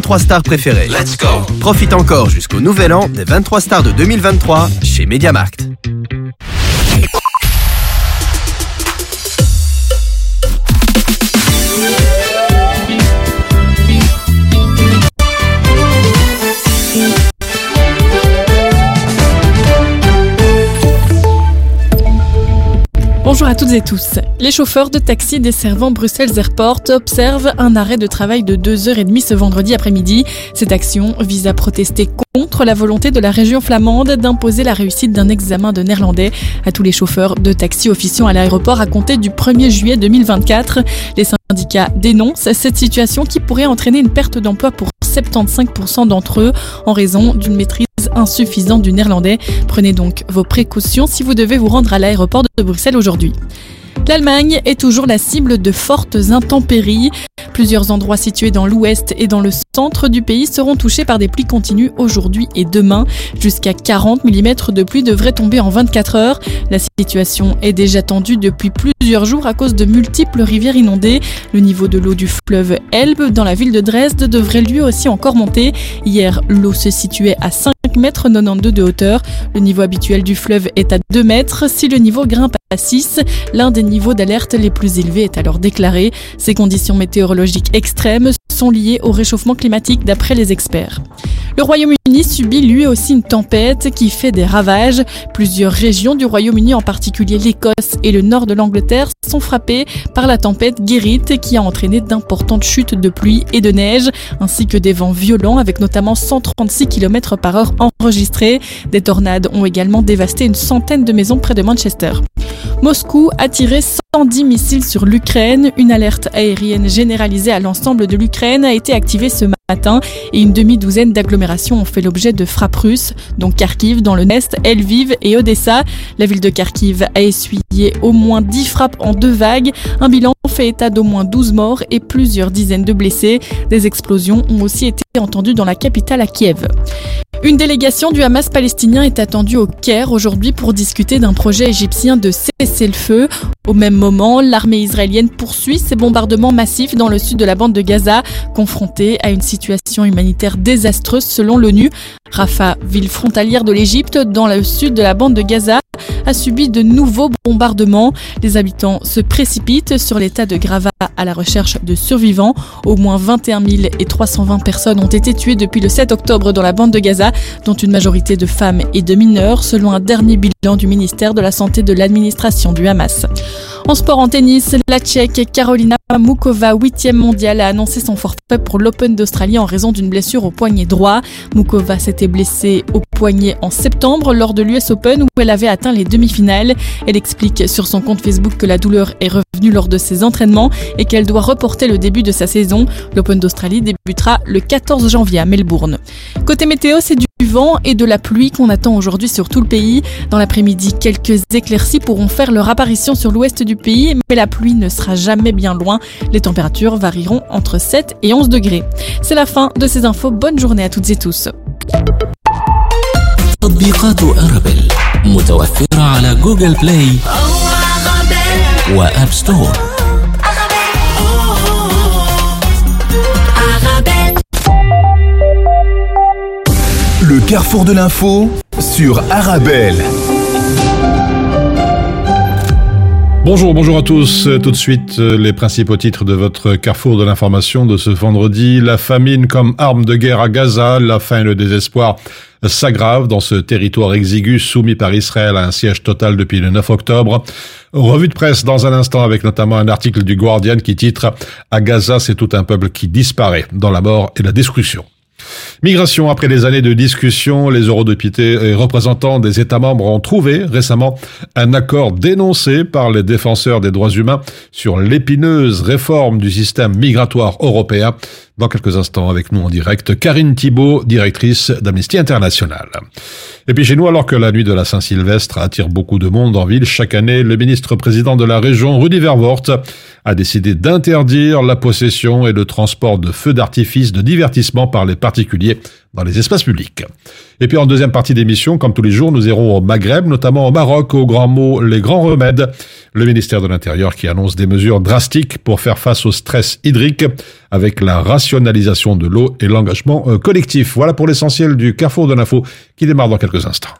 23 stars préférées. Let's go Profite encore jusqu'au nouvel an des 23 stars de 2023 chez Mediamarkt. Bonjour à toutes et tous. Les chauffeurs de taxi desservant Bruxelles Airport observent un arrêt de travail de 2h30 ce vendredi après-midi. Cette action vise à protester contre la volonté de la région flamande d'imposer la réussite d'un examen de néerlandais à tous les chauffeurs de taxi officiant à l'aéroport à compter du 1er juillet 2024. Les syndicats dénoncent cette situation qui pourrait entraîner une perte d'emploi pour 75% d'entre eux en raison d'une maîtrise insuffisante du néerlandais. Prenez donc vos précautions si vous devez vous rendre à l'aéroport de Bruxelles aujourd'hui. L'Allemagne est toujours la cible de fortes intempéries. Plusieurs endroits situés dans l'ouest et dans le centre du pays seront touchés par des pluies continues aujourd'hui et demain. Jusqu'à 40 mm de pluie devrait tomber en 24 heures. La situation est déjà tendue depuis plusieurs jours à cause de multiples rivières inondées. Le niveau de l'eau du fleuve Elbe dans la ville de Dresde devrait lui aussi encore monter. Hier, l'eau se situait à 5 mètres 92 de hauteur. Le niveau habituel du fleuve est à 2 mètres. Si le niveau grimpe à 6, l'un des niveaux d'alerte les plus élevés est alors déclaré. Ces conditions météorologiques extrêmes sont liées au réchauffement climatique d'après les experts. Le Royaume-Uni subit lui aussi une tempête qui fait des ravages. Plusieurs régions du Royaume-Uni, en particulier l'Écosse et le nord de l'Angleterre, sont frappées par la tempête Gerrit qui a entraîné d'importantes chutes de pluie et de neige, ainsi que des vents violents avec notamment 136 km par heure enregistrés. Des tornades ont également dévasté une centaine de maisons près de Manchester. Moscou a tiré 110 missiles sur l'Ukraine. Une alerte aérienne généralisée à l'ensemble de l'Ukraine a été activée ce matin et une demi-douzaine d'agglomérations ont fait l'objet de frappes russes, dont Kharkiv dans le Nest, Lviv et Odessa. La ville de Kharkiv a essuyé au moins 10 frappes en deux vagues. Un bilan fait état d'au moins 12 morts et plusieurs dizaines de blessés. Des explosions ont aussi été entendues dans la capitale à Kiev. Une délégation du Hamas palestinien est attendue au Caire aujourd'hui pour discuter d'un projet égyptien de cesser le feu. Au même moment, l'armée israélienne poursuit ses bombardements massifs dans le sud de la bande de Gaza, confrontée à une situation humanitaire désastreuse selon l'ONU. Rafah, ville frontalière de l'Égypte, dans le sud de la bande de Gaza, a subi de nouveaux bombardements. Les habitants se précipitent sur l'état de Grava à la recherche de survivants. Au moins 21 320 personnes ont été tuées depuis le 7 octobre dans la bande de Gaza, dont une majorité de femmes et de mineurs, selon un dernier bilan du ministère de la Santé de l'administration du Hamas. En sport en tennis, la Tchèque Carolina Mukova, 8e mondiale, a annoncé son forfait pour l'Open d'Australie en raison d'une blessure au poignet droit. Mukova s'était blessée au poignet en septembre lors de l'US Open où elle avait atteint les demi-finales. Elle explique sur son compte Facebook que la douleur est revenue lors de ses entraînements et qu'elle doit reporter le début de sa saison. L'Open d'Australie débutera le 14 janvier à Melbourne. Côté météo, c'est du vent et de la pluie qu'on attend aujourd'hui sur tout le pays. Dans l'après-midi, quelques éclaircies pourront faire leur apparition sur l'ouest du pays, mais la pluie ne sera jamais bien loin. Les températures varieront entre 7 et 11 degrés. C'est la fin de ces infos. Bonne journée à toutes et tous. تطبيقات أرابل متوفرة على جوجل بلاي وآب ستور Le carrefour de l'info sur Arabelle. Bonjour, bonjour à tous. Tout de suite, euh, les principaux titres de votre carrefour de l'information de ce vendredi. La famine comme arme de guerre à Gaza, la faim et le désespoir s'aggravent dans ce territoire exigu soumis par Israël à un siège total depuis le 9 octobre. Revue de presse dans un instant avec notamment un article du Guardian qui titre À Gaza, c'est tout un peuple qui disparaît dans la mort et la destruction. Migration. Après des années de discussions, les eurodéputés et représentants des États membres ont trouvé récemment un accord dénoncé par les défenseurs des droits humains sur l'épineuse réforme du système migratoire européen. Dans quelques instants, avec nous en direct, Karine Thibault, directrice d'Amnesty International. Et puis chez nous, alors que la nuit de la Saint-Sylvestre attire beaucoup de monde en ville, chaque année, le ministre-président de la région, Rudy Vervoort, a décidé d'interdire la possession et le transport de feux d'artifice de divertissement par les particuliers dans les espaces publics. Et puis en deuxième partie d'émission, comme tous les jours, nous irons au Maghreb, notamment au Maroc, au grand mot Les Grands Remèdes, le ministère de l'Intérieur qui annonce des mesures drastiques pour faire face au stress hydrique avec la rationalisation de l'eau et l'engagement euh, collectif. Voilà pour l'essentiel du Carrefour de l'info qui démarre dans quelques instants.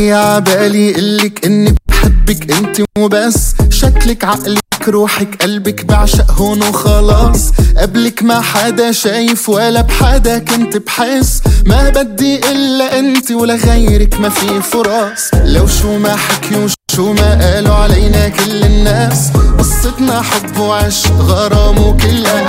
جاي عبالي قلك إني بحبك أنت وبس. شكلك عقلك روحك قلبك بعشق هون وخلاص. قبلك ما حدا شايف ولا بحدا كنت بحس. ما بدي إلا أنت ولا غيرك ما في فرص لو شو ما حكيوا شو ما قالوا علينا كل الناس. قصتنا حب وعشق غرام وكلها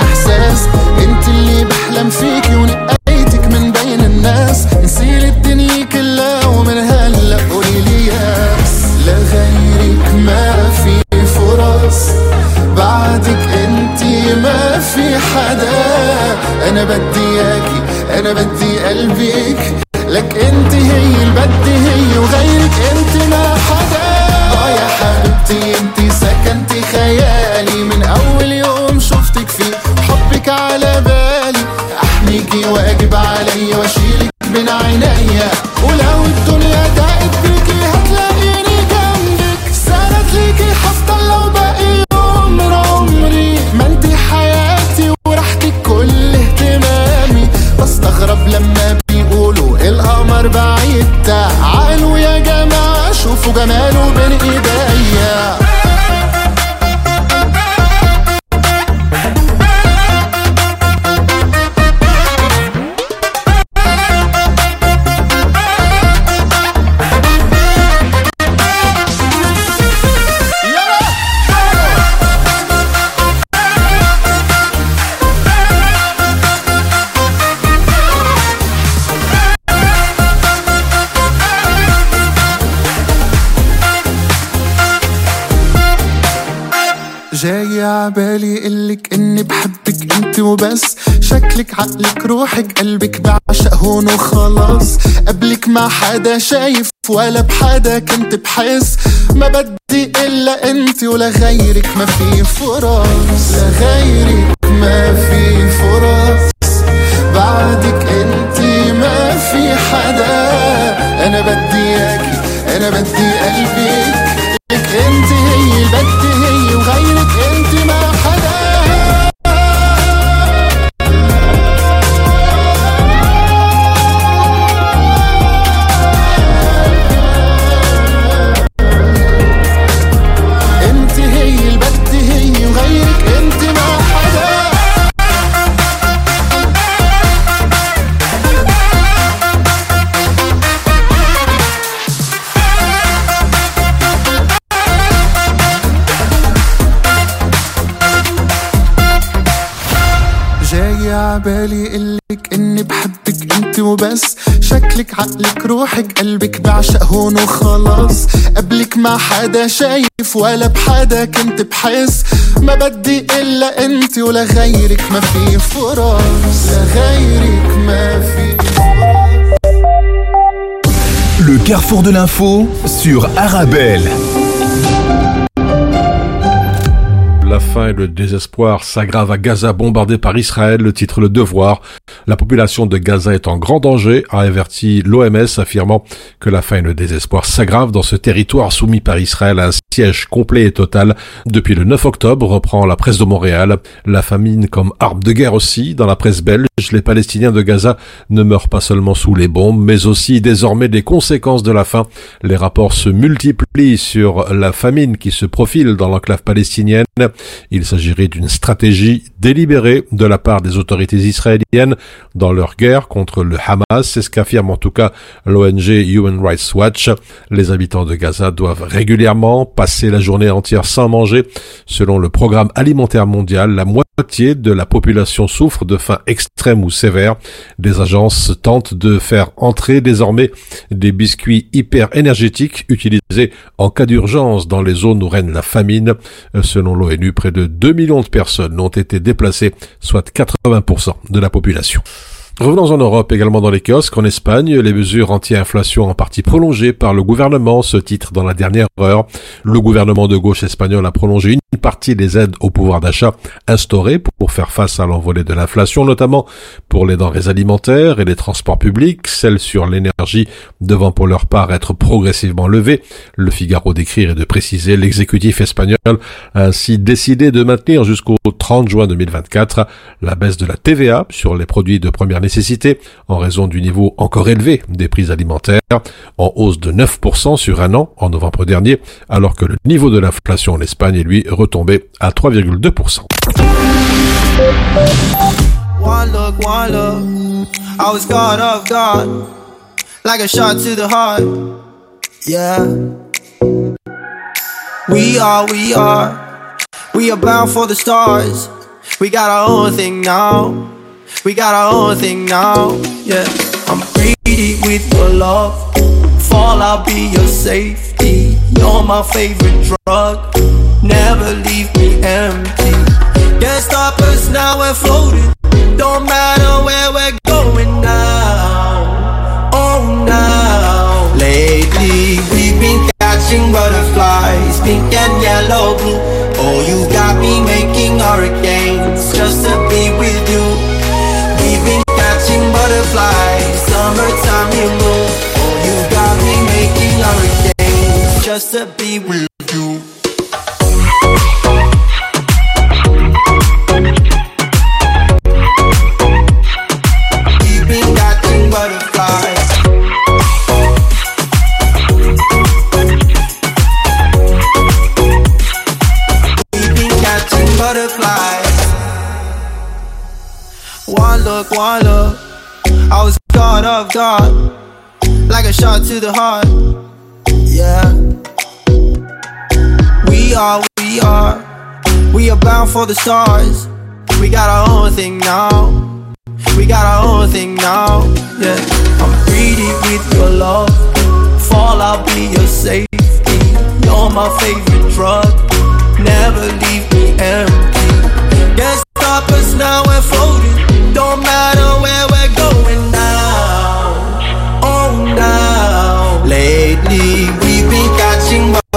ما حدا شايف ولا بحدا كنت بحس. ما بدي إلا أنت ولا غيرك ما في فرص. لغيرك ما في فرص. بعدك أنت ما في حدا. أنا بدي إياكي أنا بدي قلبك. لك أنت هي اللي بدي عبالي قلك إني بحبك أنت وبس. شكلك عقلك روحك قلبك بعشق هون وخلاص. قبلك ما حدا شايف ولا بحدا كنت بحس. ما بدي إلا أنت ولا غيرك ما في فرص. لغيرك ما في Le carrefour de l'info sur Arabelle. La faim et le désespoir s'aggravent à Gaza bombardé par Israël, le titre Le Devoir. La population de Gaza est en grand danger, a averti l'OMS affirmant que la faim et le désespoir s'aggravent dans ce territoire soumis par Israël à un siège complet et total. Depuis le 9 octobre, reprend la presse de Montréal, la famine comme arme de guerre aussi. Dans la presse belge, les Palestiniens de Gaza ne meurent pas seulement sous les bombes, mais aussi désormais des conséquences de la faim. Les rapports se multiplient sur la famine qui se profile dans l'enclave palestinienne. Il s'agirait d'une stratégie délibérée de la part des autorités israéliennes dans leur guerre contre le Hamas. C'est ce qu'affirme en tout cas l'ONG Human Rights Watch. Les habitants de Gaza doivent régulièrement passer la journée entière sans manger. Selon le programme alimentaire mondial, la moitié de la population souffre de faim extrême ou sévère. Des agences tentent de faire entrer désormais des biscuits hyper énergétiques utilisés en cas d'urgence dans les zones où règne la famine. Selon l'ONU, près de 2 millions de personnes ont été déplacées, soit 80% de la population. Revenons en Europe, également dans les kiosques. En Espagne, les mesures anti-inflation en partie prolongées par le gouvernement ce titre dans la dernière heure. Le gouvernement de gauche espagnol a prolongé une partie des aides au pouvoir d'achat instaurées pour faire face à l'envolée de l'inflation, notamment pour les denrées alimentaires et les transports publics, celles sur l'énergie devant pour leur part être progressivement levées. Le Figaro d'écrire et de préciser l'exécutif espagnol a ainsi décidé de maintenir jusqu'au 30 juin 2024 la baisse de la TVA sur les produits de première nécessité en raison du niveau encore élevé des prix alimentaires, en hausse de 9% sur un an en novembre dernier, alors que le niveau de l'inflation en Espagne est lui retombé à 3,2%. One look, one look. I was caught off guard, like a shot to the heart. Yeah. We are, we are, we are bound for the stars. We got our own thing now. We got our own thing now. Yeah. I'm greedy with your love. Fall, I'll be your safety. You're my favorite drug. Never leave me empty. Can't stop us now, we're floating. Don't matter where we're going now. Oh, now. Lately, we've been catching butterflies, pink and yellow, blue. Oh, you got me making hurricanes just to be with you. Just to be with you. One look, one look. I was caught off guard, like a shot to the heart. Yeah. We are, we are, we are bound for the stars. We got our own thing now. We got our own thing now. Yeah. I'm greedy with your love. Fall, I'll be your safety. You're my favorite drug. Never leave me empty. Can't stop us now, we're floating. Don't matter where we're going now. Oh, now. Lately, we've been catching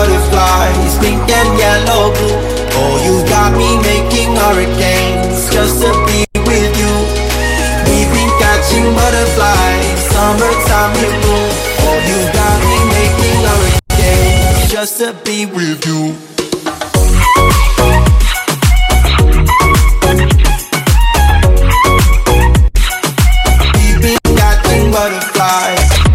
pink and yellow, blue. Oh, you got me making hurricanes just to be with you. We've been catching butterflies, summertime, you know. Oh, you got me making hurricanes just to be with you. We've been catching butterflies.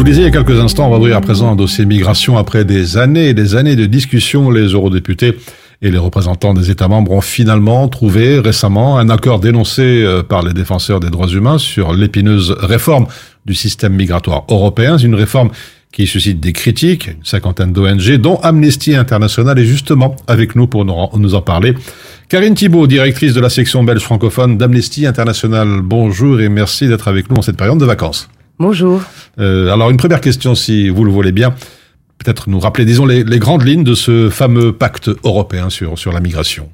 Vous disais il y a quelques instants, on va ouvrir à présent un dossier migration après des années et des années de discussions. Les eurodéputés et les représentants des États membres ont finalement trouvé récemment un accord dénoncé euh, par les défenseurs des droits humains sur l'épineuse réforme du système migratoire européen. C'est une réforme qui suscite des critiques, une cinquantaine d'ONG, dont Amnesty International est justement avec nous pour nous en parler. Karine Thibault, directrice de la section belge francophone d'Amnesty International, bonjour et merci d'être avec nous en cette période de vacances. Bonjour. Euh, alors une première question, si vous le voulez bien, peut-être nous rappeler, disons, les, les grandes lignes de ce fameux pacte européen sur, sur la migration.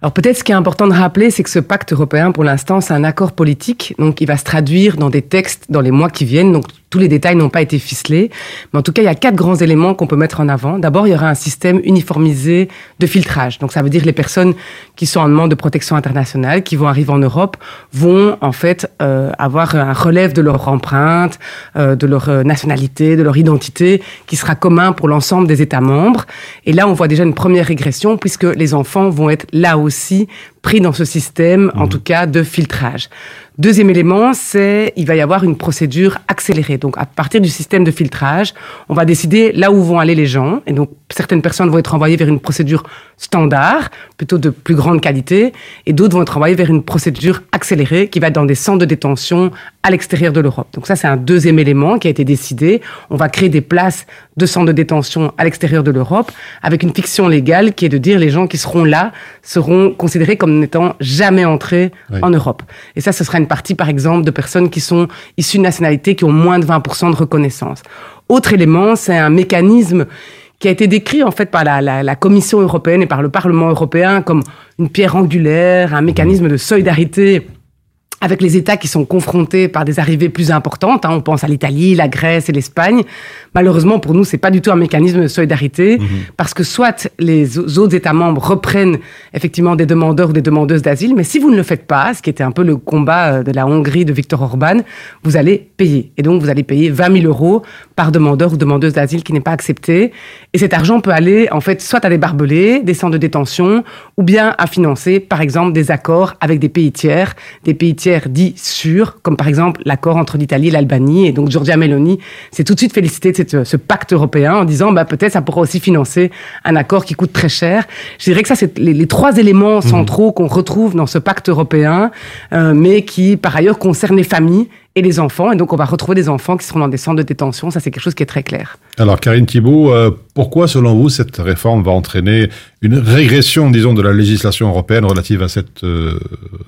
Alors peut-être ce qui est important de rappeler, c'est que ce pacte européen, pour l'instant, c'est un accord politique, donc il va se traduire dans des textes dans les mois qui viennent. Donc tous les détails n'ont pas été ficelés, mais en tout cas, il y a quatre grands éléments qu'on peut mettre en avant. D'abord, il y aura un système uniformisé de filtrage. Donc ça veut dire les personnes qui sont en demande de protection internationale, qui vont arriver en Europe, vont en fait euh, avoir un relève de leur empreinte, euh, de leur euh, nationalité, de leur identité, qui sera commun pour l'ensemble des États membres. Et là, on voit déjà une première régression, puisque les enfants vont être là aussi pris dans ce système, en tout cas, de filtrage. Deuxième élément, c'est il va y avoir une procédure accélérée. Donc à partir du système de filtrage, on va décider là où vont aller les gens. Et donc certaines personnes vont être envoyées vers une procédure standard, plutôt de plus grande qualité, et d'autres vont être envoyées vers une procédure accélérée qui va être dans des centres de détention à l'extérieur de l'Europe. Donc ça, c'est un deuxième élément qui a été décidé. On va créer des places de centres de détention à l'extérieur de l'Europe avec une fiction légale qui est de dire les gens qui seront là seront considérés comme n'étant jamais entrés Oui. en Europe. Et ça, ce sera une partie, par exemple, de personnes qui sont issues de nationalités qui ont moins de 20% de reconnaissance. Autre élément, c'est un mécanisme qui a été décrit en fait par la, Commission européenne et par le Parlement européen comme une pierre angulaire, un mécanisme de solidarité avec les États qui sont confrontés par des arrivées plus importantes. hein. on pense à l'Italie, la Grèce et l'Espagne. Malheureusement, pour nous, c'est pas du tout un mécanisme de solidarité, parce que soit les autres États membres reprennent effectivement des demandeurs ou des demandeuses d'asile, mais si vous ne le faites pas, ce qui était un peu le combat euh, de la Hongrie de Viktor Orban, vous allez payer. Et donc, vous allez payer 20 000 euros par demandeur ou demandeuse d'asile qui n'est pas accepté. Et cet argent peut aller, en fait, soit à des barbelés, des centres de détention, ou bien à financer, par exemple, des accords avec des pays tiers, des pays tiers dits sûrs, comme par exemple l'accord entre l'Italie et l'Albanie. Et donc, Giorgia Meloni s'est tout de suite félicitée de cette- ce pacte européen en disant, bah, peut-être ça pourra aussi financer un accord qui coûte très cher. Je dirais que ça, c'est les, les trois éléments centraux qu'on retrouve dans ce pacte européen, euh, mais qui, par ailleurs, concernent les familles et les enfants. Et donc, on va retrouver des enfants qui seront dans des centres de détention. Ça, c'est quelque chose qui est très clair. Alors, Karine Thibault, euh, pourquoi, selon vous, cette réforme va entraîner une régression, disons, de la législation européenne relative à cet euh,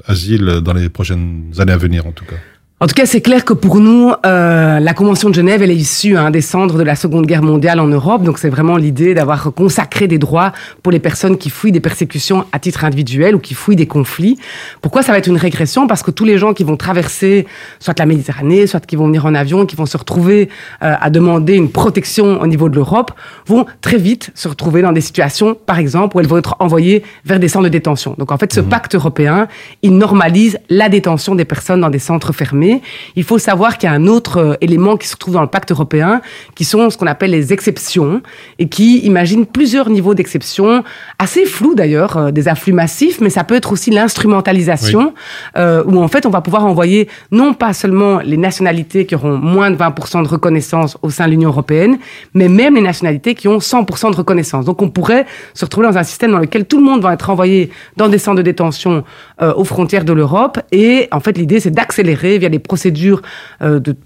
asile dans les prochaines années à venir, en tout cas? En tout cas, c'est clair que pour nous, euh, la Convention de Genève, elle est issue hein, des cendres de la Seconde Guerre mondiale en Europe. Donc, c'est vraiment l'idée d'avoir consacré des droits pour les personnes qui fuient des persécutions à titre individuel ou qui fuient des conflits. Pourquoi ça va être une régression? Parce que tous les gens qui vont traverser soit la Méditerranée, soit qui vont venir en avion, qui vont se retrouver euh, à demander une protection au niveau de l'Europe, vont très vite se retrouver dans des situations, par exemple, où elles vont être envoyées vers des centres de détention. Donc, en fait, ce pacte européen, il normalise la détention des personnes dans des centres fermés. Il faut savoir qu'il y a un autre euh, élément qui se trouve dans le pacte européen, qui sont ce qu'on appelle les exceptions, et qui imaginent plusieurs niveaux d'exceptions, assez flous d'ailleurs, euh, des afflux massifs, mais ça peut être aussi l'instrumentalisation, euh, où en fait on va pouvoir envoyer non pas seulement les nationalités qui auront moins de 20% de reconnaissance au sein de l'Union européenne, mais même les nationalités qui ont 100% de reconnaissance. Donc on pourrait se retrouver dans un système dans lequel tout le monde va être envoyé dans des centres de détention euh, aux frontières de l'Europe, et en fait l'idée c'est d'accélérer via des procédures euh, de,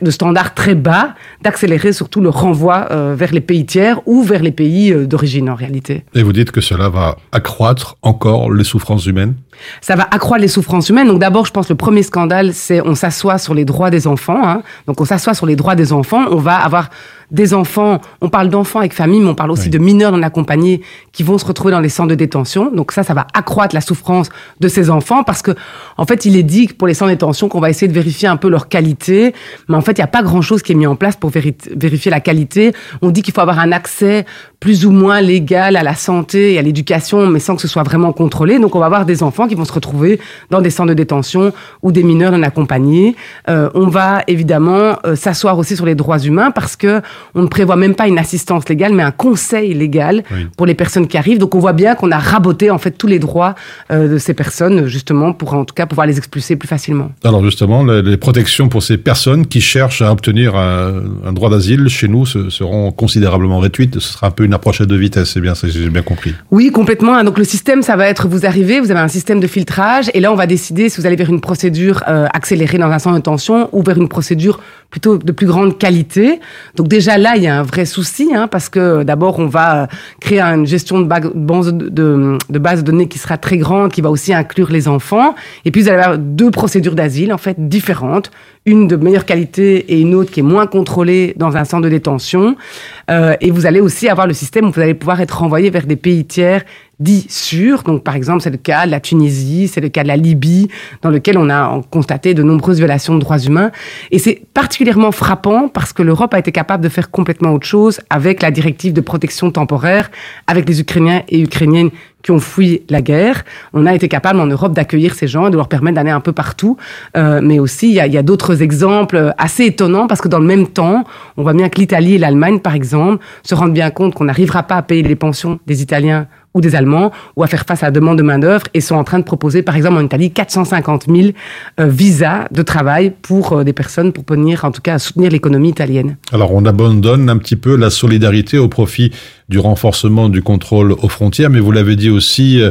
de, standards très bas, d'accélérer surtout le renvoi euh, vers les pays tiers ou vers les pays euh, d'origine en réalité. Et vous dites que cela va accroître encore les souffrances humaines? Ça va accroître les souffrances humaines. Donc d'abord, je pense que le premier scandale, c'est on s'assoit sur les droits des enfants. hein. Donc on s'assoit sur les droits des enfants. On va avoir des enfants. On parle d'enfants avec famille, mais on parle aussi Oui. de mineurs non accompagnés qui vont se retrouver dans les centres de détention. Donc ça, ça va accroître la souffrance de ces enfants parce que, en fait, il est dit que pour les centres de détention qu'on va essayer de vérifier un peu leur qualité, mais en fait, il n'y a pas grand-chose qui est mis en place pour véri- vérifier la qualité. On dit qu'il faut avoir un accès plus ou moins légal à la santé et à l'éducation, mais sans que ce soit vraiment contrôlé. Donc, on va avoir des enfants qui vont se retrouver dans des centres de détention ou des mineurs non accompagnés. Euh, on va évidemment euh, s'asseoir aussi sur les droits humains parce que on ne prévoit même pas une assistance légale, mais un conseil légal Oui. pour les personnes qui arrivent. Donc, on voit bien qu'on a raboté en fait tous les droits euh, de ces personnes, justement, pour en tout cas pouvoir les expulser plus facilement. Alors justement, les, les protections pour ces personnes qui cherchent à obtenir un, un droit d'asile chez nous se- seront considérablement réduites. Ce sera un peu une approche à deux vitesses, c'est bien, ça, j'ai bien compris. Oui, complètement. Donc le système, ça va être, vous arrivez, vous avez un système de filtrage, et là on va décider si vous allez vers une procédure euh, accélérée dans un centre de tension ou vers une procédure plutôt de plus grande qualité. Donc déjà là, il y a un vrai souci, hein, parce que d'abord on va créer une gestion de, base de base de données qui sera très grande, qui va aussi inclure les enfants, et puis vous allez avoir deux procédures d'asile en fait différentes, une de meilleure qualité et une autre qui est moins contrôlée dans un centre de détention. Euh, et vous allez aussi avoir le système où vous allez pouvoir être renvoyé vers des pays tiers dits sûrs. Donc, par exemple, c'est le cas de la Tunisie, c'est le cas de la Libye, dans lequel on a constaté de nombreuses violations de droits humains. Et c'est particulièrement frappant parce que l'Europe a été capable de faire complètement autre chose avec la directive de protection temporaire, avec les Ukrainiens et Ukrainiennes qui ont fui la guerre. On a été capable en Europe d'accueillir ces gens et de leur permettre d'aller un peu partout. Euh, mais aussi, il y a, y a d'autres exemples assez étonnants parce que dans le même temps, on voit bien que l'Italie et l'Allemagne, par exemple, se rendent bien compte qu'on n'arrivera pas à payer les pensions des Italiens ou des Allemands, ou à faire face à la demande de main-d'œuvre, et sont en train de proposer, par exemple, en Italie, 450 000 euh, visas de travail pour euh, des personnes pour venir, en tout cas, à soutenir l'économie italienne. Alors, on abandonne un petit peu la solidarité au profit du renforcement du contrôle aux frontières, mais vous l'avez dit aussi, euh,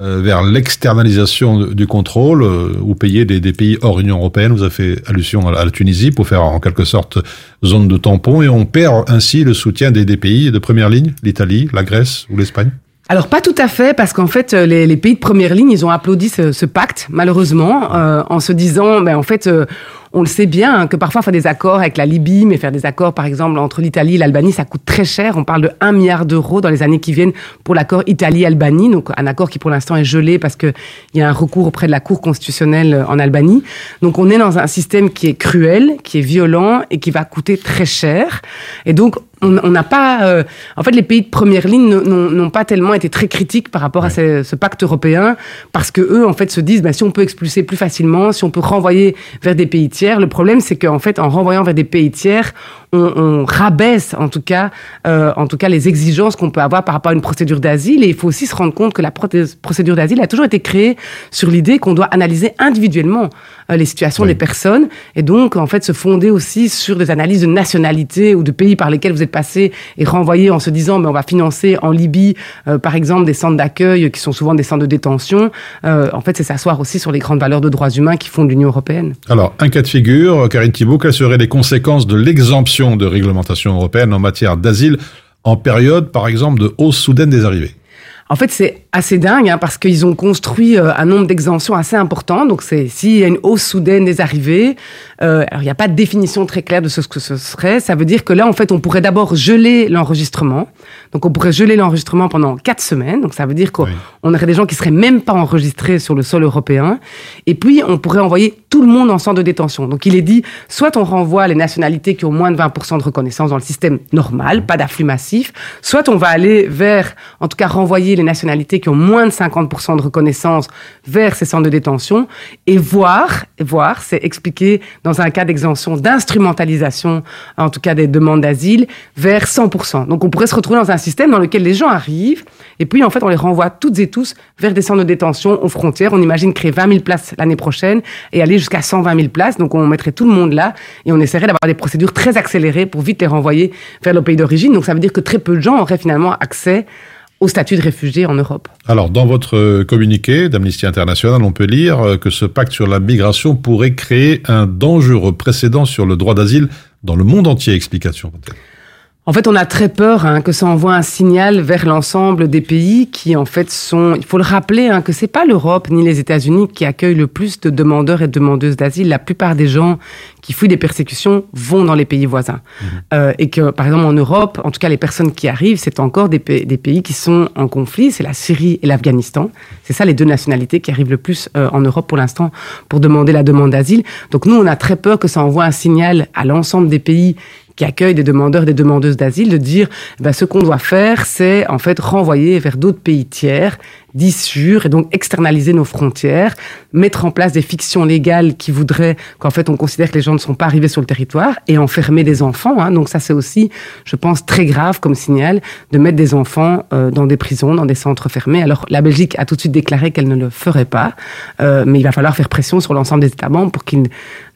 euh, vers l'externalisation du contrôle, euh, ou payer des, des, pays hors Union européenne. Vous avez fait allusion à la Tunisie pour faire en quelque sorte zone de tampon, et on perd ainsi le soutien des, des pays de première ligne, l'Italie, la Grèce ou l'Espagne alors pas tout à fait, parce qu'en fait, les, les, pays de première ligne, ils ont applaudi ce, ce pacte, malheureusement, euh, en se disant, ben en fait, euh, on le sait bien, hein, que parfois faire des accords avec la Libye, mais faire des accords, par exemple, entre l'Italie et l'Albanie, ça coûte très cher. On parle de 1 milliard d'euros dans les années qui viennent pour l'accord Italie-Albanie, donc un accord qui pour l'instant est gelé parce qu'il y a un recours auprès de la Cour constitutionnelle euh, en Albanie. Donc on est dans un système qui est cruel, qui est violent et qui va coûter très cher. Et donc on n'a pas. Euh, en fait, les pays de première ligne n'ont pas tellement été très critiques par rapport ouais. à ce, ce, pacte européen, parce que eux, en fait, se disent, bah, si on peut expulser plus facilement, si on peut renvoyer vers des pays tiers. Le problème, c'est qu'en fait, en renvoyant vers des pays tiers, on, on rabaisse, en tout cas, euh, en tout cas, les exigences qu'on peut avoir par rapport à une procédure d'asile. Et il faut aussi se rendre compte que la procédure d'asile a toujours été créée sur l'idée qu'on doit analyser individuellement euh, les situations oui. des personnes, et donc, en fait, se fonder aussi sur des analyses de nationalité ou de pays par lesquels vous êtes passé et renvoyer en se disant, mais on va financer en Libye, euh, par exemple, des centres d'accueil qui sont souvent des centres de détention. En fait, c'est s'asseoir aussi sur les grandes valeurs de droits humains qui font l'Union européenne. Alors, un cas de figure, Karine Thibault, quelles seraient les conséquences de l'exemption de réglementation européenne en matière d'asile en période, par exemple, de hausse soudaine des arrivées en fait, c'est assez dingue hein, parce qu'ils ont construit euh, un nombre d'exemptions assez important. Donc, c'est s'il y a une hausse soudaine des arrivées, euh, alors il n'y a pas de définition très claire de ce que ce serait. Ça veut dire que là, en fait, on pourrait d'abord geler l'enregistrement. Donc, on pourrait geler l'enregistrement pendant quatre semaines. Donc, ça veut dire qu'on oui. aurait des gens qui seraient même pas enregistrés sur le sol européen. Et puis, on pourrait envoyer tout le monde en centre de détention. Donc, il est dit, soit on renvoie les nationalités qui ont moins de 20% de reconnaissance dans le système normal, pas d'afflux massif, soit on va aller vers, en tout cas, renvoyer les nationalités qui ont moins de 50% de reconnaissance vers ces centres de détention et voir, voir, c'est expliqué dans un cas d'exemption d'instrumentalisation, en tout cas des demandes d'asile, vers 100%. Donc on pourrait se retrouver dans un système dans lequel les gens arrivent et puis en fait on les renvoie toutes et tous vers des centres de détention aux frontières. On imagine créer 20 000 places l'année prochaine et aller jusqu'à 120 000 places. Donc on mettrait tout le monde là et on essaierait d'avoir des procédures très accélérées pour vite les renvoyer vers le pays d'origine. Donc ça veut dire que très peu de gens auraient finalement accès au statut de réfugié en Europe. Alors, dans votre communiqué d'Amnesty International, on peut lire que ce pacte sur la migration pourrait créer un dangereux précédent sur le droit d'asile dans le monde entier. Explication. En fait, on a très peur hein, que ça envoie un signal vers l'ensemble des pays qui, en fait, sont. Il faut le rappeler hein, que c'est pas l'Europe ni les États-Unis qui accueillent le plus de demandeurs et de demandeuses d'asile. La plupart des gens qui fuient des persécutions vont dans les pays voisins. Mmh. Euh, et que, par exemple, en Europe, en tout cas, les personnes qui arrivent, c'est encore des, pays, des pays qui sont en conflit. C'est la Syrie et l'Afghanistan. C'est ça les deux nationalités qui arrivent le plus euh, en Europe pour l'instant pour demander la demande d'asile. Donc nous, on a très peur que ça envoie un signal à l'ensemble des pays qui accueillent des demandeurs des demandeuses d'asile de dire ben, ce qu'on doit faire, c'est en fait renvoyer vers d'autres pays tiers d'issure et donc externaliser nos frontières, mettre en place des fictions légales qui voudraient qu'en fait on considère que les gens ne sont pas arrivés sur le territoire et enfermer des enfants. Hein. Donc ça c'est aussi, je pense, très grave comme signal de mettre des enfants euh, dans des prisons, dans des centres fermés. Alors la Belgique a tout de suite déclaré qu'elle ne le ferait pas, euh, mais il va falloir faire pression sur l'ensemble des États membres pour qu'ils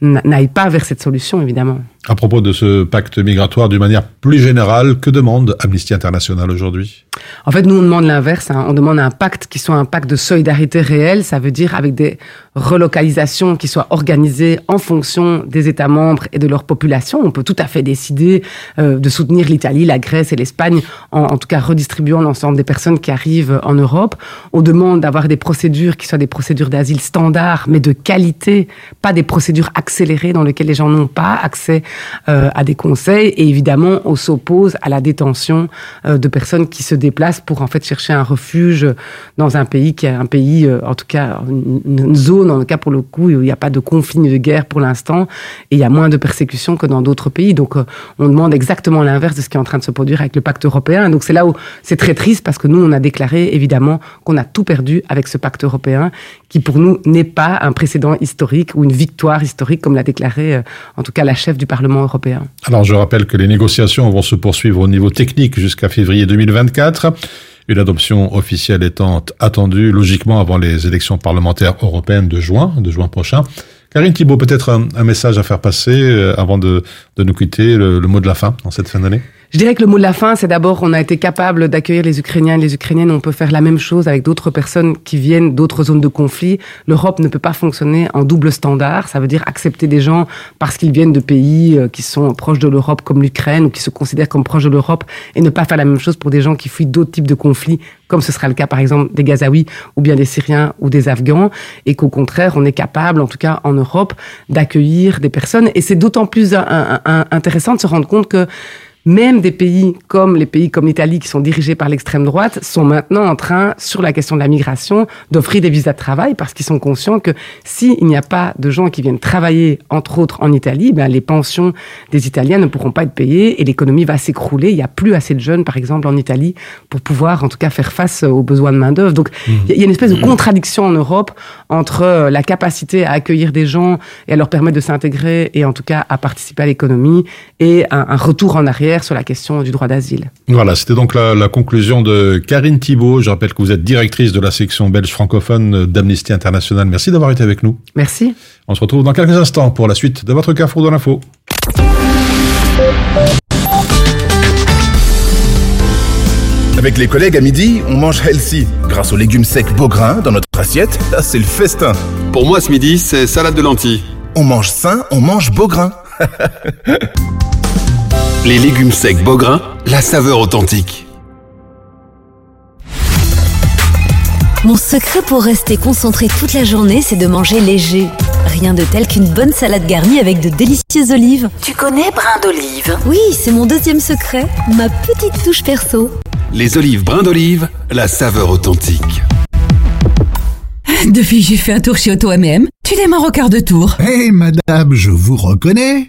n'aillent pas vers cette solution, évidemment. À propos de ce pacte migratoire, d'une manière plus générale, que demande Amnesty International aujourd'hui? En fait, nous, on demande l'inverse. Hein. On demande un pacte qui soit un pacte de solidarité réelle. Ça veut dire avec des relocalisations qui soient organisées en fonction des États membres et de leur population. On peut tout à fait décider euh, de soutenir l'Italie, la Grèce et l'Espagne, en, en, tout cas redistribuant l'ensemble des personnes qui arrivent en Europe. On demande d'avoir des procédures qui soient des procédures d'asile standards, mais de qualité, pas des procédures accélérées dans lesquelles les gens n'ont pas accès euh, à des conseils. Et évidemment, on s'oppose à la détention euh, de personnes qui se déplacent pour en fait chercher un refuge dans un pays qui est un pays, euh, en tout cas une, zone, en tout cas pour le coup, où il n'y a pas de conflit ni de guerre pour l'instant, et il y a moins de persécutions que dans d'autres pays. Donc euh, on demande exactement l'inverse de ce qui est en train de se produire avec le pacte européen. Donc c'est là où c'est très triste parce que nous, on a déclaré évidemment qu'on a tout perdu avec ce pacte européen, qui pour nous n'est pas un précédent historique ou une victoire historique, comme l'a déclaré euh, en tout cas la chef du Parlement européen. Alors je rappelle que les négociations vont se poursuivre au niveau technique jusqu'à février 2024. Une adoption officielle étant attendue logiquement avant les élections parlementaires européennes de juin, de juin prochain. Karine Thibault, peut-être un, message à faire passer euh, avant de, de nous quitter, le mot de la fin en cette fin d'année? Je dirais que le mot de la fin, c'est d'abord on a été capable d'accueillir les Ukrainiens et les Ukrainiennes. On peut faire la même chose avec d'autres personnes qui viennent d'autres zones de conflit. L'Europe ne peut pas fonctionner en double standard. Ça veut dire accepter des gens parce qu'ils viennent de pays euh, qui sont proches de l'Europe, comme l'Ukraine, ou qui se considèrent comme proches de l'Europe, et ne pas faire la même chose pour des gens qui fuient d'autres types de conflits, comme ce sera le cas par exemple des Gazaouis ou bien des Syriens ou des Afghans, et qu'au contraire, on est capable, en tout cas en Europe, d'accueillir des personnes. Et c'est d'autant plus un, intéressant de se rendre compte que même des pays comme les pays comme l'Italie qui sont dirigés par l'extrême droite sont maintenant en train, sur la question de la migration, d'offrir des visas de travail parce qu'ils sont conscients que s'il n'y a pas de gens qui viennent travailler, entre autres en Italie, ben, les pensions des Italiens ne pourront pas être payées et l'économie va s'écrouler. Il n'y a plus assez de jeunes, par exemple, en Italie pour pouvoir, en tout cas, faire face aux besoins de main-d'œuvre. Donc, il y a une espèce de contradiction en Europe entre euh, la capacité à accueillir des gens et à leur permettre de s'intégrer et, en tout cas, à participer à l'économie et un retour en arrière sur la question du droit d'asile. Voilà, c'était donc la, la, conclusion de Karine Thibault. Je rappelle que vous êtes directrice de la section belge francophone d'Amnesty International. Merci d'avoir été avec nous. Merci. On se retrouve dans quelques instants pour la suite de votre Carrefour de l'info. Avec les collègues à midi, on mange healthy. Grâce aux légumes secs Beaugrain dans notre assiette, là c'est le festin. Pour moi ce midi, c'est salade de lentilles. On mange sain, on mange Beaugrain. Les légumes secs Beaugrain, la saveur authentique. Mon secret pour rester concentré toute la journée, c'est de manger léger. Rien de tel qu'une bonne salade garnie avec de délicieuses olives. Tu connais brin d'olive? Oui, c'est mon deuxième secret, ma petite touche perso. Les olives brin d'olive, la saveur authentique. Depuis, j'ai fait un tour chez Auto MM. Tu démarres au quart de tour. Hé, hey, madame, je vous reconnais.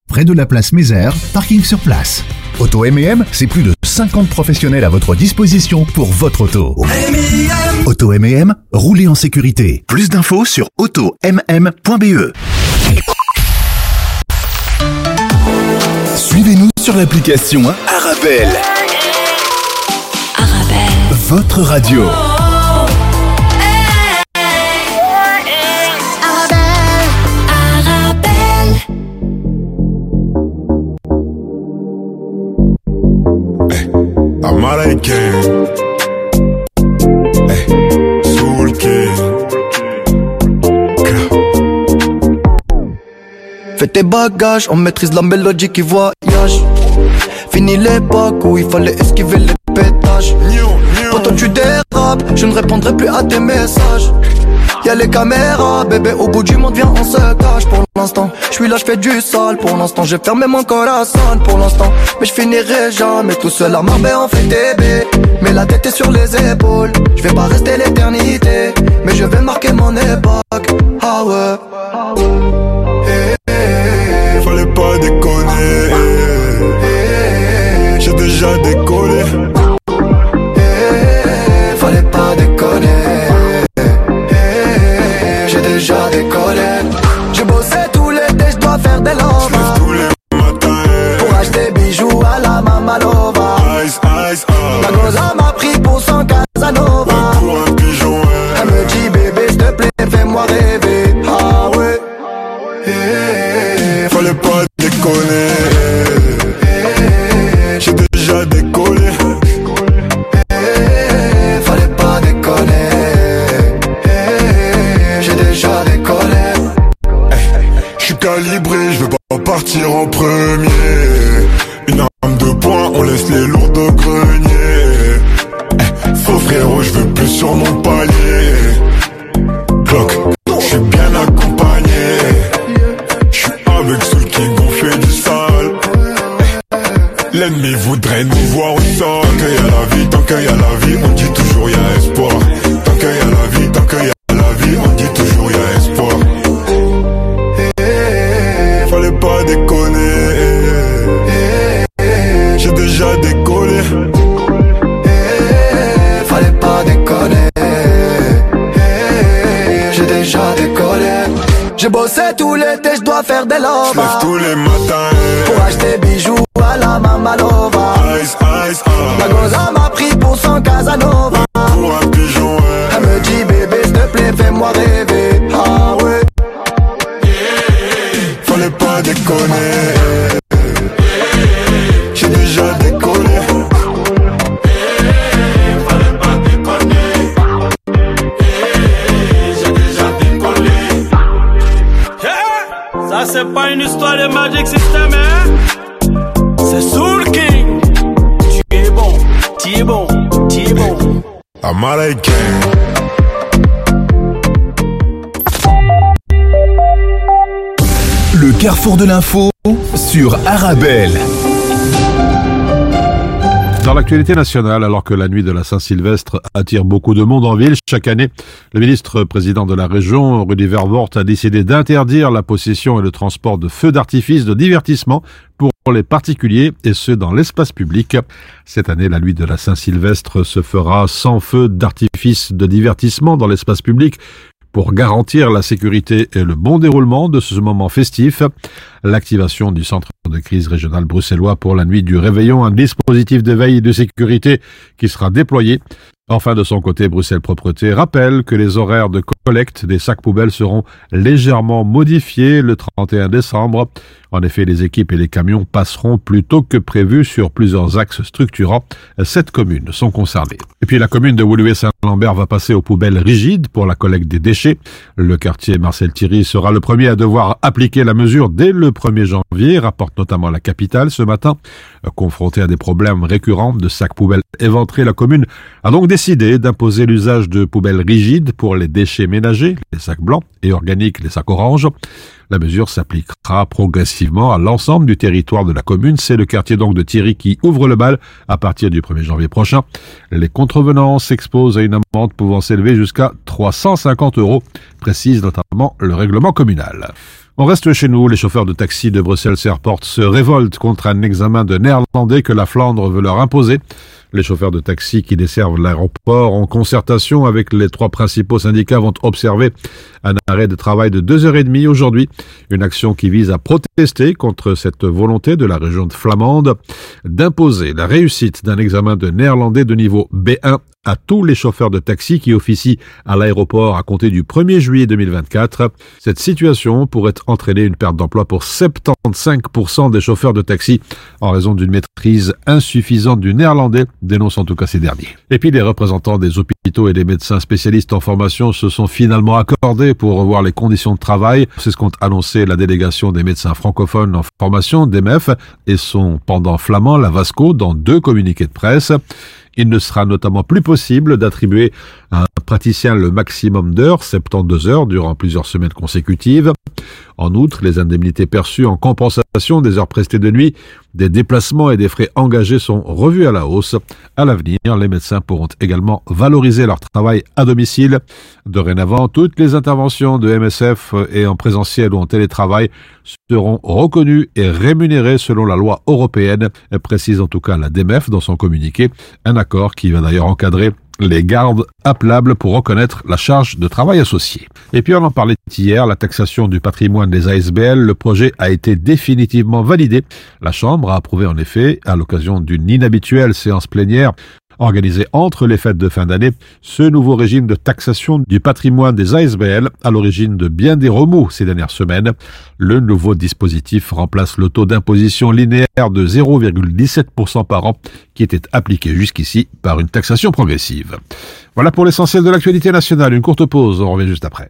près de la place Mézère, parking sur place. Auto M&M, c'est plus de 50 professionnels à votre disposition pour votre auto. Auto M&M, roulez en sécurité. Plus d'infos sur automm.be. Suivez-nous sur l'application Arabelle. Arabelle. Votre radio. King. Fais tes bagages, on maîtrise la mélodie qui voyage. Fini l'époque où il fallait esquiver les pétages. Quand tu dérapes, je ne répondrai plus à tes messages. Y'a les caméras, bébé, au bout du monde, viens, on se cache pour l'instant. Je suis là, je fais du sale pour l'instant. J'ai fermé mon corazon pour l'instant. Mais je finirai jamais tout seul à Marbella, on fait bébés. Mais la tête est sur les épaules. Je vais pas rester l'éternité. Mais je vais marquer mon époque. Ah ouais. Fallait pas déconner. J'ai déjà décollé. Ça c'est pas une histoire de Magic System, hein? C'est Soul King Tu es bon, tu es bon, tu es bon. Le carrefour de l'info sur Arabelle. Dans l'actualité nationale, alors que la nuit de la Saint-Sylvestre attire beaucoup de monde en ville, chaque année, le ministre président de la région, Rudy Vervoort, a décidé d'interdire la possession et le transport de feux d'artifice de divertissement pour les particuliers et ceux dans l'espace public. Cette année, la nuit de la Saint-Sylvestre se fera sans feux d'artifice de divertissement dans l'espace public pour garantir la sécurité et le bon déroulement de ce moment festif. L'activation du centre de crise régional bruxellois pour la nuit du réveillon, un dispositif de veille et de sécurité qui sera déployé. Enfin, de son côté, Bruxelles Propreté rappelle que les horaires de collecte des sacs poubelles seront légèrement modifiés le 31 décembre. En effet, les équipes et les camions passeront plus tôt que prévu sur plusieurs axes structurants. Sept communes sont concernées. Et puis la commune de Woluwe-Saint-Lambert va passer aux poubelles rigides pour la collecte des déchets. Le quartier Marcel Thierry sera le premier à devoir appliquer la mesure dès le 1er janvier, rapporte notamment la capitale ce matin. Confrontée à des problèmes récurrents de sacs poubelles éventrés, la commune a donc décidé d'imposer l'usage de poubelles rigides pour les déchets ménagers, les sacs blancs, et organiques, les sacs oranges. La mesure s'appliquera progressivement à l'ensemble du territoire de la commune. C'est le quartier donc de Thierry qui ouvre le bal à partir du 1er janvier prochain. Les contrevenants s'exposent à une amende pouvant s'élever jusqu'à 350 euros, précise notamment le règlement communal. On reste chez nous. Les chauffeurs de taxi de Bruxelles Airport se révoltent contre un examen de néerlandais que la Flandre veut leur imposer. Les chauffeurs de taxi qui desservent l'aéroport en concertation avec les trois principaux syndicats vont observer un arrêt de travail de deux heures et demie aujourd'hui. Une action qui vise à protester contre cette volonté de la région de Flamande d'imposer la réussite d'un examen de néerlandais de niveau B1 à tous les chauffeurs de taxi qui officient à l'aéroport à compter du 1er juillet 2024. Cette situation pourrait entraîner une perte d'emploi pour 75% des chauffeurs de taxi en raison d'une maîtrise insuffisante du néerlandais, dénoncent en tout cas ces derniers. Et puis les représentants des hôpitaux et des médecins spécialistes en formation se sont finalement accordés pour revoir les conditions de travail. C'est ce qu'ont annoncé la délégation des médecins francophones en formation, DEMEF, et son pendant flamand, la Vasco, dans deux communiqués de presse. Il ne sera notamment plus possible d'attribuer à un praticien le maximum d'heures, 72 heures, durant plusieurs semaines consécutives. En outre, les indemnités perçues en compensation des heures prestées de nuit, des déplacements et des frais engagés sont revus à la hausse. À l'avenir, les médecins pourront également valoriser leur travail à domicile. Dorénavant, toutes les interventions de MSF et en présentiel ou en télétravail seront reconnues et rémunérées selon la loi européenne, précise en tout cas la DMF dans son communiqué, un accord qui va d'ailleurs encadrer les gardes appelables pour reconnaître la charge de travail associée. Et puis on en parlait hier, la taxation du patrimoine des ASBL, le projet a été définitivement validé. La Chambre a approuvé en effet, à l'occasion d'une inhabituelle séance plénière, Organisé entre les fêtes de fin d'année, ce nouveau régime de taxation du patrimoine des ASBL, à l'origine de bien des remous ces dernières semaines, le nouveau dispositif remplace le taux d'imposition linéaire de 0,17% par an qui était appliqué jusqu'ici par une taxation progressive. Voilà pour l'essentiel de l'actualité nationale. Une courte pause, on revient juste après.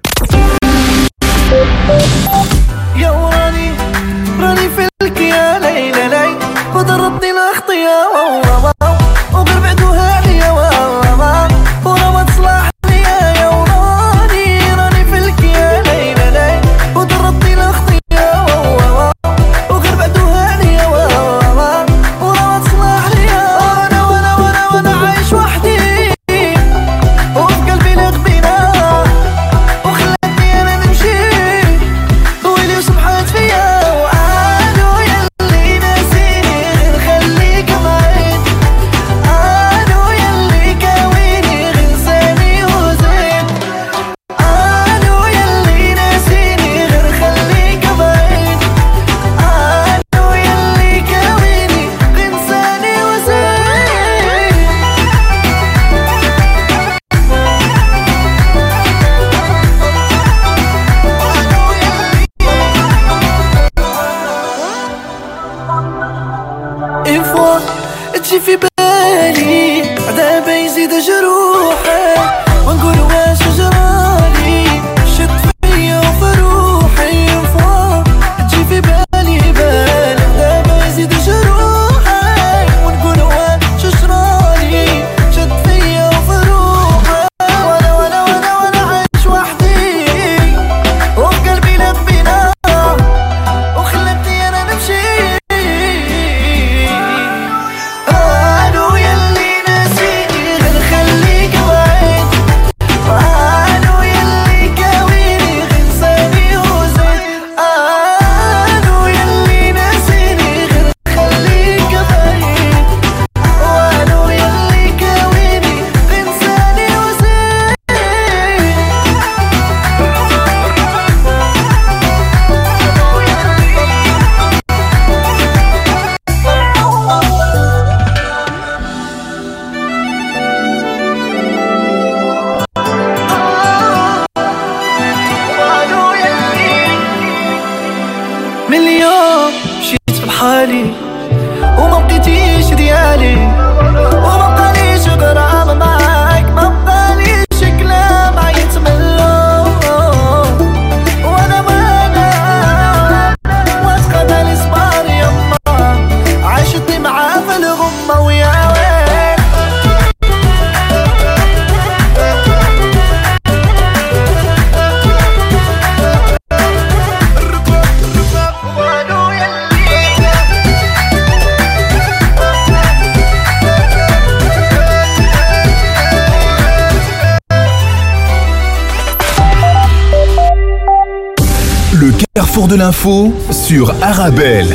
L'info sur Arabelle.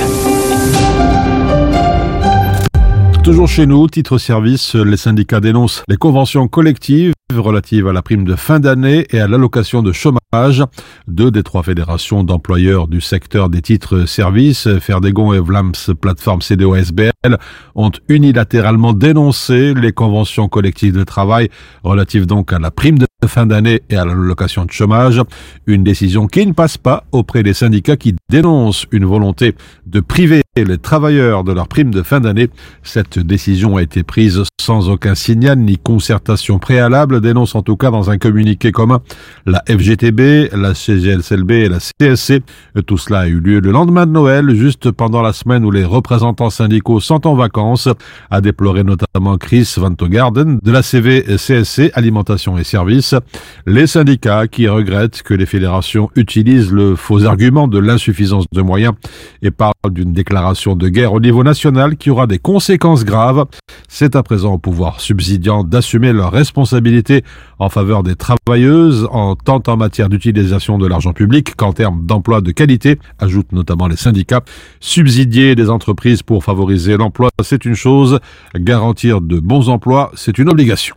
Toujours chez nous, titre service, les syndicats dénoncent les conventions collectives relatives à la prime de fin d'année et à l'allocation de chômage. Deux des trois fédérations d'employeurs du secteur des titres services, Ferdegon et Vlams Plateforme CDO-SBL, ont unilatéralement dénoncé les conventions collectives de travail relatives donc à la prime de fin d'année et à l'allocation de chômage. Une décision qui ne passe pas auprès des syndicats qui dénoncent une volonté de priver les travailleurs de leur prime de fin d'année. Cette décision a été prise sans aucun signal ni concertation préalable, dénonce en tout cas dans un communiqué commun la FGTB, la CGLCLB et la CSC. Tout cela a eu lieu le lendemain de Noël, juste pendant la semaine où les représentants syndicaux sont en vacances, a déploré notamment Chris Van Togarden de la CV CSC Alimentation et Services. Les syndicats qui regrettent que les fédérations utilisent le faux argument de l'insuffisance de moyens et parlent d'une déclaration de guerre au niveau national qui aura des conséquences graves. C'est à présent au pouvoir subsidiant d'assumer leurs responsabilités en faveur des travailleuses, en tant en matière d'utilisation de l'argent public qu'en termes d'emploi de qualité, ajoutent notamment les syndicats. Subsidier des entreprises pour favoriser l'emploi, c'est une chose. Garantir de bons emplois, c'est une obligation.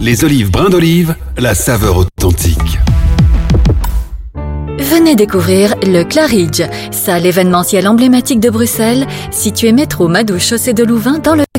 Les olives brins d'olive, la saveur authentique. Venez découvrir le Claridge, salle événementielle emblématique de Bruxelles, située métro Madouche chaussée de Louvain dans le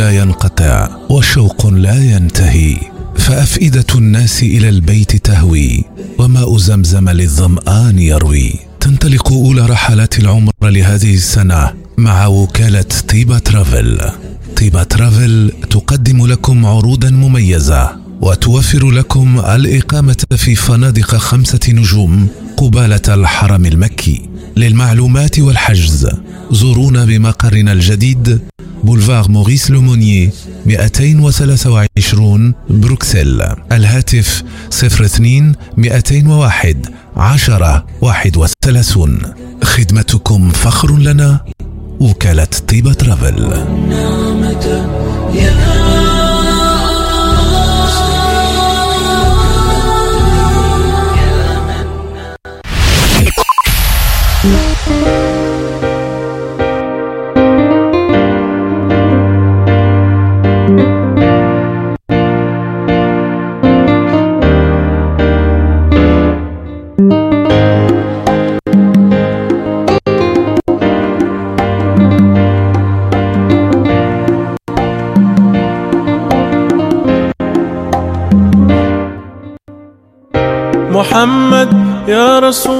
لا ينقطع وشوق لا ينتهي فأفئدة الناس إلى البيت تهوي وماء زمزم للظمآن يروي. تنطلق أولى رحلات العمر لهذه السنة مع وكالة طيبة ترافل. طيبة ترافل تقدم لكم عروضا مميزة. وتوفر لكم الإقامة في فنادق خمسة نجوم قبالة الحرم المكي للمعلومات والحجز. زورونا بمقرنا الجديد بولفار موريس لومونيي 223 بروكسل. الهاتف 02 201 10 31 خدمتكم فخر لنا وكالة طيبة ترافل. محمد يا رسول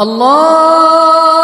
الله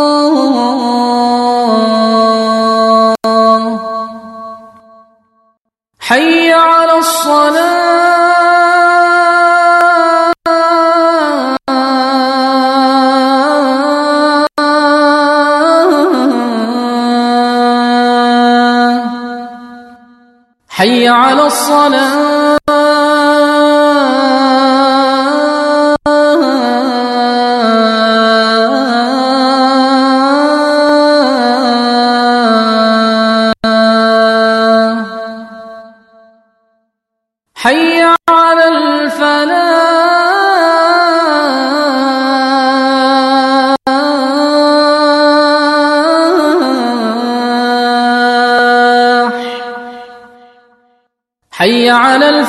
حي على الصلاة. حي على الصلاة.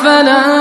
على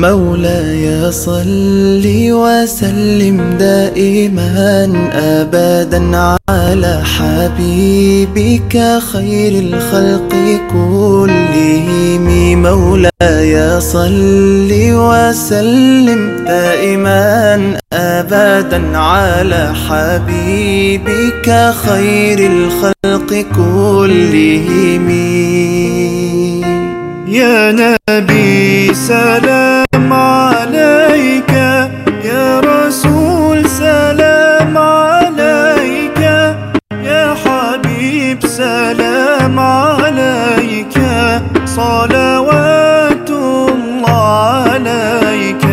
مولاي صل وسلم دائما ابدا على حبيبك خير الخلق كلهم. مولاي صل وسلم دائما ابدا على حبيبك خير الخلق كلهم. يا نبي سلام. سلام عليك يا حبيب سلام عليك. صلوات الله عليك.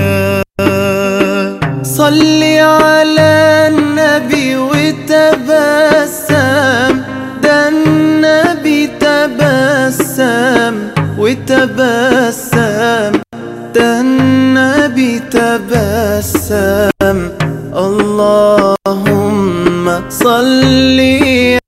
صل على النبي وتبسم. ده النبي تبسم وتبسم. ده النبي تبسم. اللهم صلي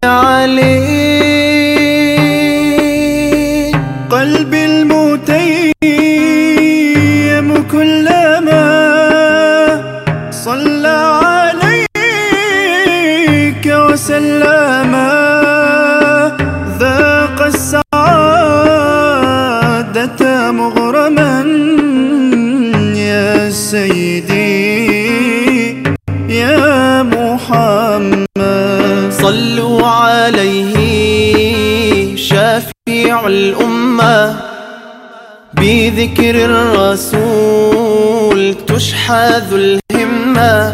بذكر الرسول تشحذ الهمة.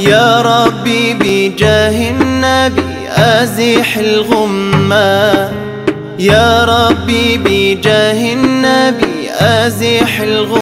يا ربي بجاه النبي أزح الغمة. يا ربي بجاه النبي أزح الغمة.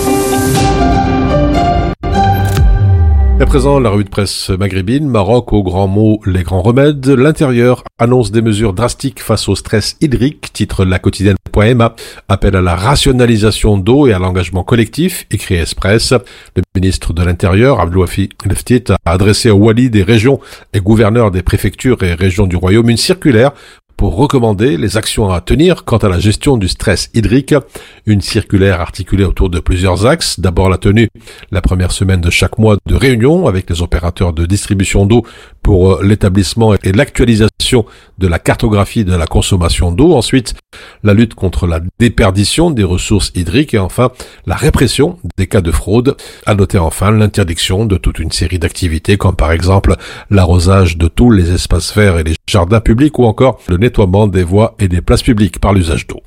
À présent, la revue de presse maghrébine, Maroc aux grands mots, les grands remèdes. L'intérieur annonce des mesures drastiques face au stress hydrique, titre la quotidienne.ma, appel à la rationalisation d'eau et à l'engagement collectif, écrit Express. Le ministre de l'Intérieur, Abdouafi Leftit, a adressé aux wali des régions et gouverneurs des préfectures et régions du royaume une circulaire pour recommander les actions à tenir quant à la gestion du stress hydrique. Une circulaire articulée autour de plusieurs axes. D'abord la tenue la première semaine de chaque mois de réunion avec les opérateurs de distribution d'eau pour euh, l'établissement et l'actualisation de la cartographie de la consommation d'eau. Ensuite, la lutte contre la déperdition des ressources hydriques et enfin la répression des cas de fraude. À noter enfin l'interdiction de toute une série d'activités comme par exemple l'arrosage de tous les espaces verts et les jardins publics ou encore le nettoiement des voies et des places publiques par l'usage d'eau.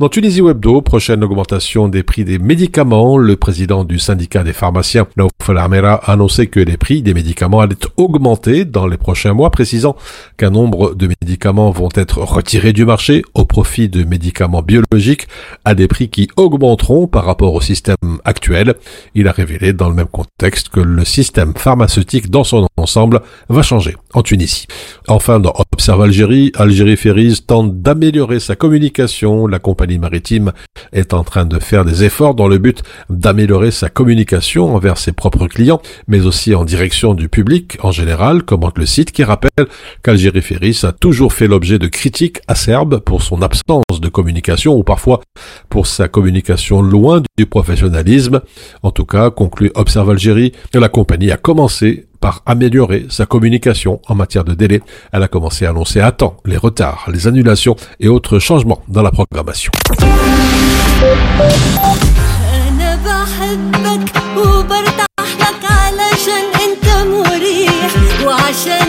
Dans Tunisie Webdo, prochaine augmentation des prix des médicaments. Le président du syndicat des pharmaciens, Naoufal Amera, a annoncé que les prix des médicaments allaient augmenter dans les prochains mois, précisant qu'un nombre de médicaments vont être retirés du marché au profit de médicaments biologiques à des prix qui augmenteront par rapport au système actuel. Il a révélé dans le même contexte que le système pharmaceutique dans son ensemble va changer en Tunisie. Enfin, dans Observe Algérie, Algérie Ferries tente d'améliorer sa communication. La compagnie maritime est en train de faire des efforts dans le but d'améliorer sa communication envers ses propres clients, mais aussi en direction du public en général, commente le site qui rappelle qu'Algérie Ferries a toujours fait l'objet de critiques acerbes pour son absence de communication ou parfois pour sa communication loin du professionnalisme. En tout cas, conclut Observe Algérie, la compagnie a commencé par améliorer sa communication en matière de délai. Elle a commencé à annoncer à temps les retards, les annulations et autres changements dans la programmation. أنا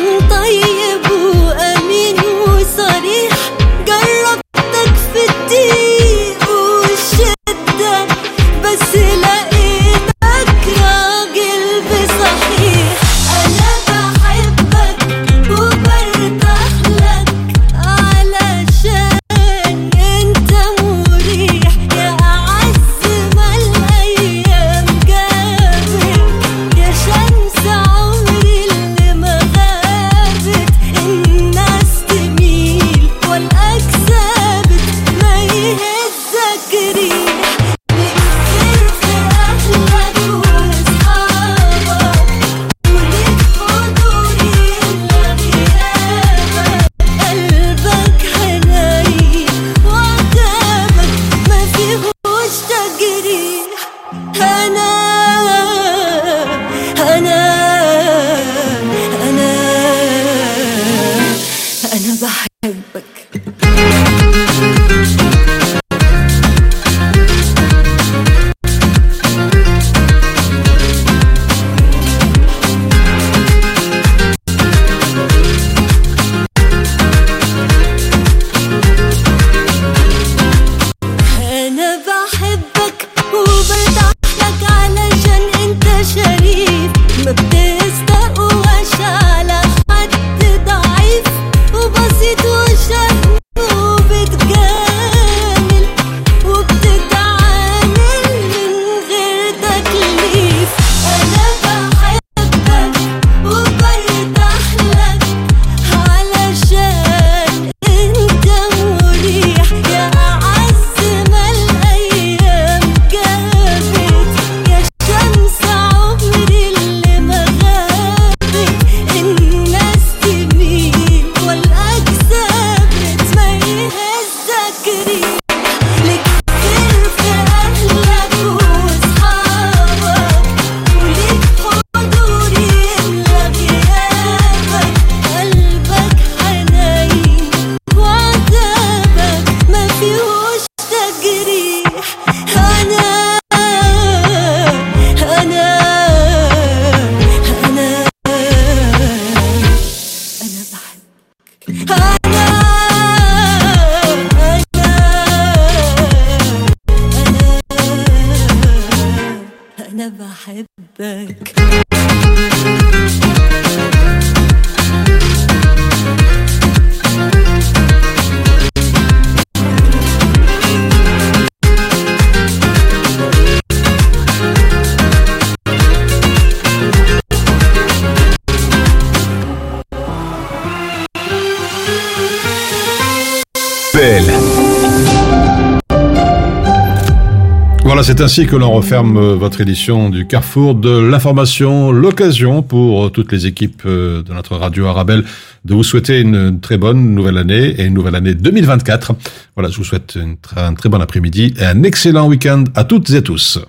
C'est ainsi que l'on referme euh, votre édition du Carrefour de l'information. L'occasion pour euh, toutes les équipes euh, de notre radio Arabelle de vous souhaiter une très bonne nouvelle année et une nouvelle année 2024. Voilà, je vous souhaite un très bon après-midi et un excellent week-end à toutes et tous.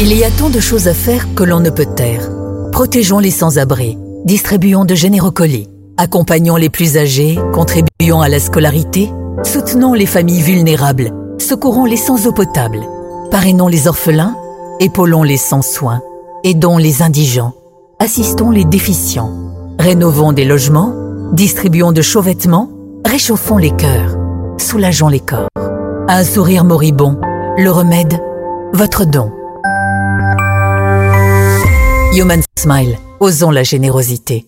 Il y a tant de choses à faire que l'on ne peut taire. Protégeons les sans-abri, distribuons de généreux colis, accompagnons les plus âgés, contribuons à la scolarité, soutenons les familles vulnérables, secourons les sans eau potable, parrainons les orphelins, épaulons les sans soins, aidons les indigents, assistons les déficients, rénovons des logements, distribuons de chauds vêtements, réchauffons les cœurs, soulageons les corps. Un sourire moribond, le remède, votre don. Human Smile, osons la générosité.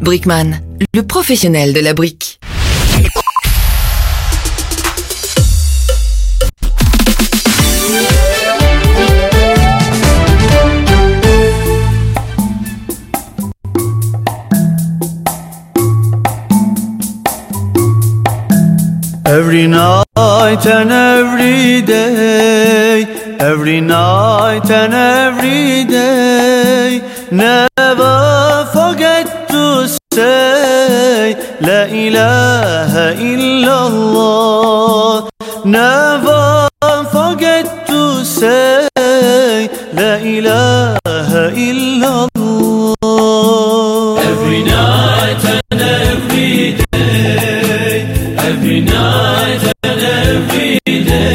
Brickman, le professionnel de la brique. Every night and every day, every night and every day, never forget to say La ilaha illallah Never forget to say La ilaha illallah Every night and every day Every night and every day